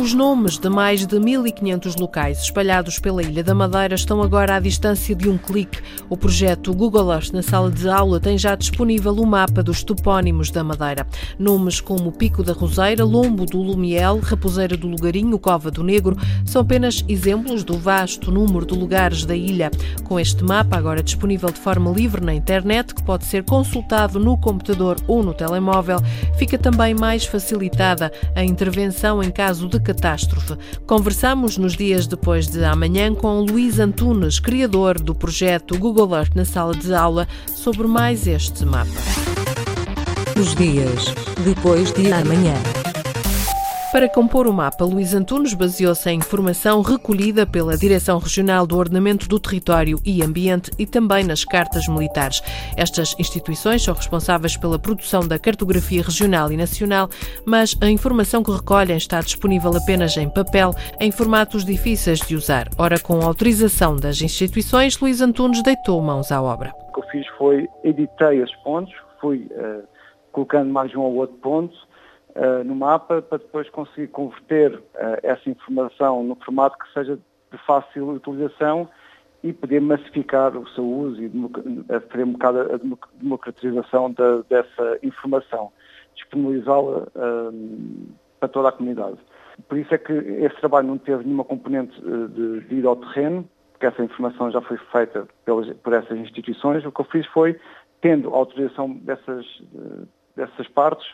Os nomes de mais de 1.500 locais espalhados pela Ilha da Madeira estão agora à distância de um clique. O projeto Google Earth na sala de aula tem já disponível o mapa dos topónimos da Madeira. Nomes como Pico da Roseira, Lombo do Lumiel, Raposeira do Lugarinho, Cova do Negro são apenas exemplos do vasto número de lugares da ilha. Com este mapa, agora disponível de forma livre na internet, que pode ser consultado no computador ou no telemóvel, fica também mais facilitada a intervenção em caso de catástrofe. Conversamos nos dias depois de amanhã com Luís Antunes, criador do projeto Google Earth na sala de aula, sobre mais este mapa. Os dias depois de amanhã. Para compor o mapa, Luís Antunes baseou-se em informação recolhida pela Direção Regional do Ordenamento do Território e Ambiente e também nas cartas militares. Estas instituições são responsáveis pela produção da cartografia regional e nacional, mas a informação que recolhem está disponível apenas em papel, em formatos difíceis de usar. Ora, com autorização das instituições, Luís Antunes deitou mãos à obra. O que eu fiz foi editei esses pontos, fui uh, colocando mais um ou outro ponto uh, no mapa para depois conseguir converter uh, essa informação no formato que seja de fácil utilização e poder massificar o seu uso e fazer um bocado a democratização da, dessa informação, disponibilizá-la uh, para toda a comunidade. Por isso é que esse trabalho não teve nenhuma componente de, de ir ao terreno, porque essa informação já foi feita pelas, por essas instituições. O que eu fiz foi, tendo autorização dessas, dessas partes,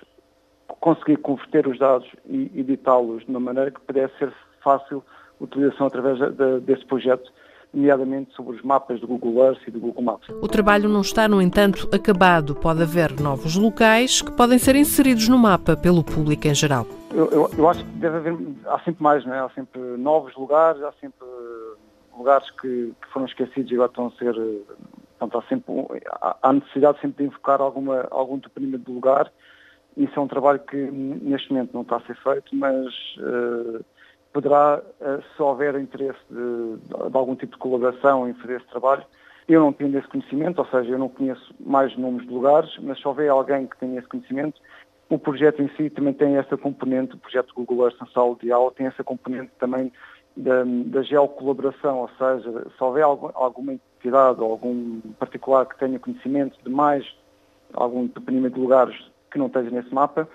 conseguir converter os dados e editá-los de uma maneira que pudesse ser fácil utilização através de, desse projeto, nomeadamente sobre os mapas do Google Earth e do Google Maps. O trabalho não está, no entanto, acabado. Pode haver novos locais que podem ser inseridos no mapa pelo público em geral. Eu, eu, eu acho que deve haver, há sempre mais, não é? há sempre novos lugares, há sempre lugares que, que foram esquecidos e agora estão a ser Portanto, há, sempre, há necessidade sempre de invocar alguma, algum toponimo de lugar isso é um trabalho que neste momento não está a ser feito, mas uh, poderá, uh, se houver interesse de, de, algum tipo de colaboração em fazer esse trabalho, eu não tenho esse conhecimento, ou seja, eu não conheço mais nomes de lugares, mas se houver alguém que tenha esse conhecimento, o projeto em si também tem essa componente, o projeto Google Earth sala de aula tem essa componente também da, da geocolaboração, ou seja, se houver algum, alguma entidade ou algum particular que tenha conhecimento de mais algum depenimento de lugares que não esteja nesse mapa,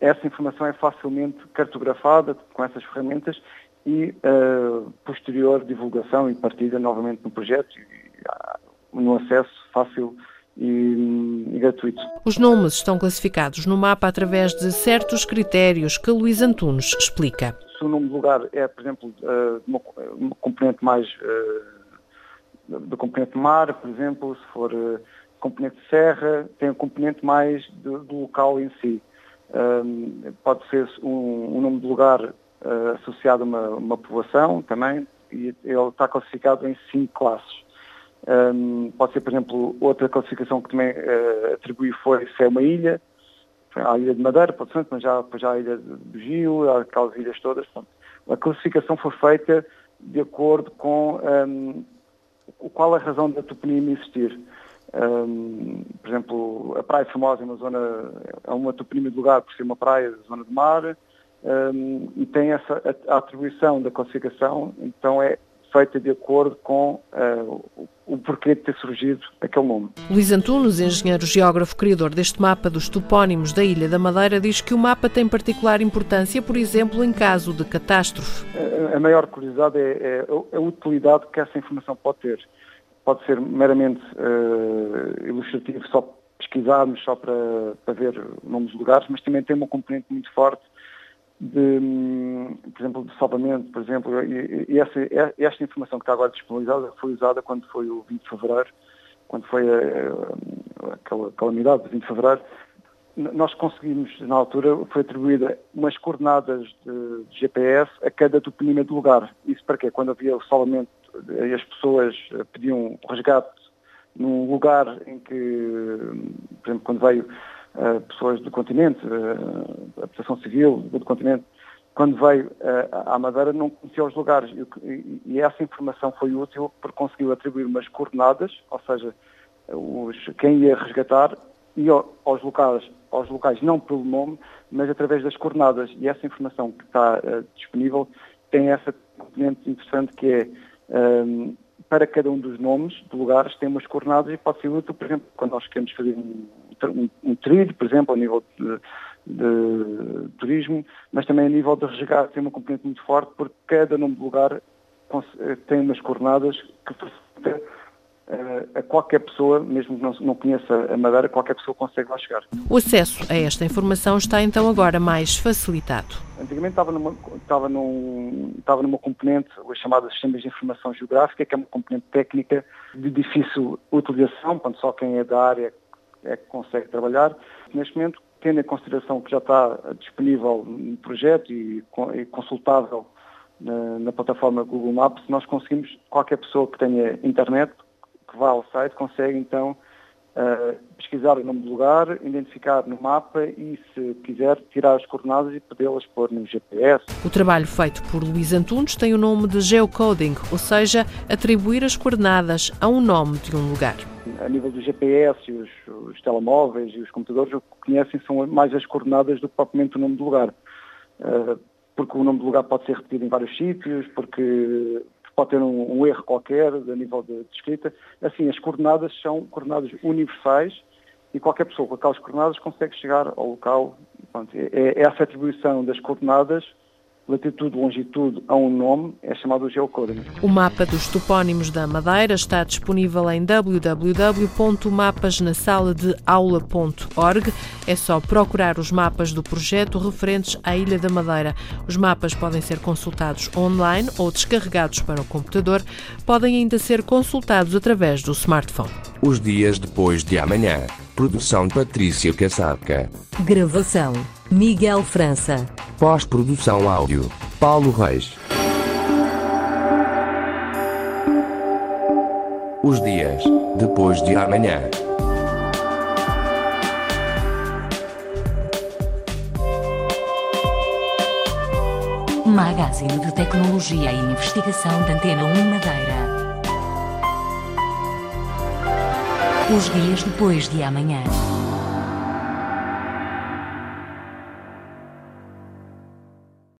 essa informação é facilmente cartografada com essas ferramentas e uh, posterior divulgação e partida novamente no projeto e, uh, no acesso fácil e, e, gratuito. Os nomes estão classificados no mapa através de certos critérios que Luís Antunes explica. Se o nome do lugar é, por exemplo, uh, uma, uma, componente mais uh, do componente mar, por exemplo, se for componente de serra, tem um componente mais do, do local em si. Um, pode ser um, um, nome de lugar uh, associado a uma, uma, povoação também, e ele está classificado em cinco classes. Um, pode ser, por exemplo, outra classificação que também uh, atribuí foi se é uma ilha, a ilha de Madeira, pode ser, mas já, já a ilha do Gil, aquelas ilhas todas. Pronto. A classificação foi feita de acordo com um, qual a razão da toponímia existir. Um, por exemplo, a Praia Famosa é uma zona, é uma toponímia de lugar por ser uma praia, zona de mar, um, e tem essa a, a, atribuição da classificação, então é feita de acordo com uh, o porquê de ter surgido aquele nome. Luís Antunes, engenheiro geógrafo criador deste mapa dos topónimos da Ilha da Madeira, diz que o mapa tem particular importância, por exemplo, em caso de catástrofe. A, a maior curiosidade é, é a utilidade que essa informação pode ter pode ser meramente uh, ilustrativo, só pesquisarmos, só para, para ver nomes de lugares, mas também tem uma componente muito forte de, hum, por exemplo, de salvamento, por exemplo, e, e essa, esta informação que está agora disponibilizada foi usada quando foi o 20 de fevereiro, quando foi a, a, aquela calamidade do 20 de fevereiro, nós conseguimos, na altura, foi atribuída umas coordenadas de, GPS a cada toponima de lugar. Isso para quê? Quando havia o salvamento e as pessoas pediam resgate num lugar em que, por exemplo, quando veio uh, pessoas do continente, uh, a população civil do continente, quando veio uh, à Madeira não conhecia os lugares e, e, essa informação foi útil porque conseguiu atribuir umas coordenadas, ou seja, os, quem ia resgatar e aos locais, aos locais não pelo nome, mas através das coordenadas. E essa informação que está uh, disponível tem essa componente interessante que é um, para cada um dos nomes de lugares tem umas coordenadas e pode ser útil, por exemplo, quando nós queremos fazer um, um, um trilho, por exemplo, ao nível de, de, turismo, mas também a nível de resgate tem uma componente muito forte porque cada nome de lugar tem umas coordenadas que facilita a qualquer pessoa, mesmo que não, conheça a Madeira, qualquer pessoa consegue lá chegar. O acesso a esta informação está então agora mais facilitado. Antigamente estava numa, estava num, estava numa componente, as chamadas sistemas de informação geográfica, que é uma componente técnica de difícil utilização, portanto só quem é da área é que consegue trabalhar. Neste momento, tendo em consideração que já está disponível no projeto e, e consultável na, na plataforma Google Maps, nós conseguimos, qualquer pessoa que tenha internet, que vá ao site consegue então uh, pesquisar o nome do lugar, identificar no mapa e, se quiser, tirar as coordenadas e podê-las pôr no GPS. O trabalho feito por Luís Antunes tem o nome de geocoding, ou seja, atribuir as coordenadas a um nome de um lugar. A nível do GPS, os, os telemóveis e os computadores o que conhecem são mais as coordenadas do que propriamente o nome do lugar. Uh, porque o nome do lugar pode ser repetido em vários sítios, porque pode ter um, um erro qualquer a nível de, de, escrita. Assim, as coordenadas são coordenadas universais e qualquer pessoa com aquelas coordenadas consegue chegar ao local. Pronto, é, é essa atribuição das coordenadas latitude, longitude a um nome, é chamado geocoding. O mapa dos topónimos da Madeira está disponível em www.mapasnasaladeaula.org. É só procurar os mapas do projeto referentes à Ilha da Madeira. Os mapas podem ser consultados online ou descarregados para o computador. Podem ainda ser consultados através do smartphone. Os dias depois de amanhã. Produção Patrícia Casaca. Gravação Miguel França. Pós-produção áudio Paulo Reis. Os dias depois de amanhã. Magazine de Tecnologia e Investigação da Antena 1 Madeira. Os dias depois de amanhã.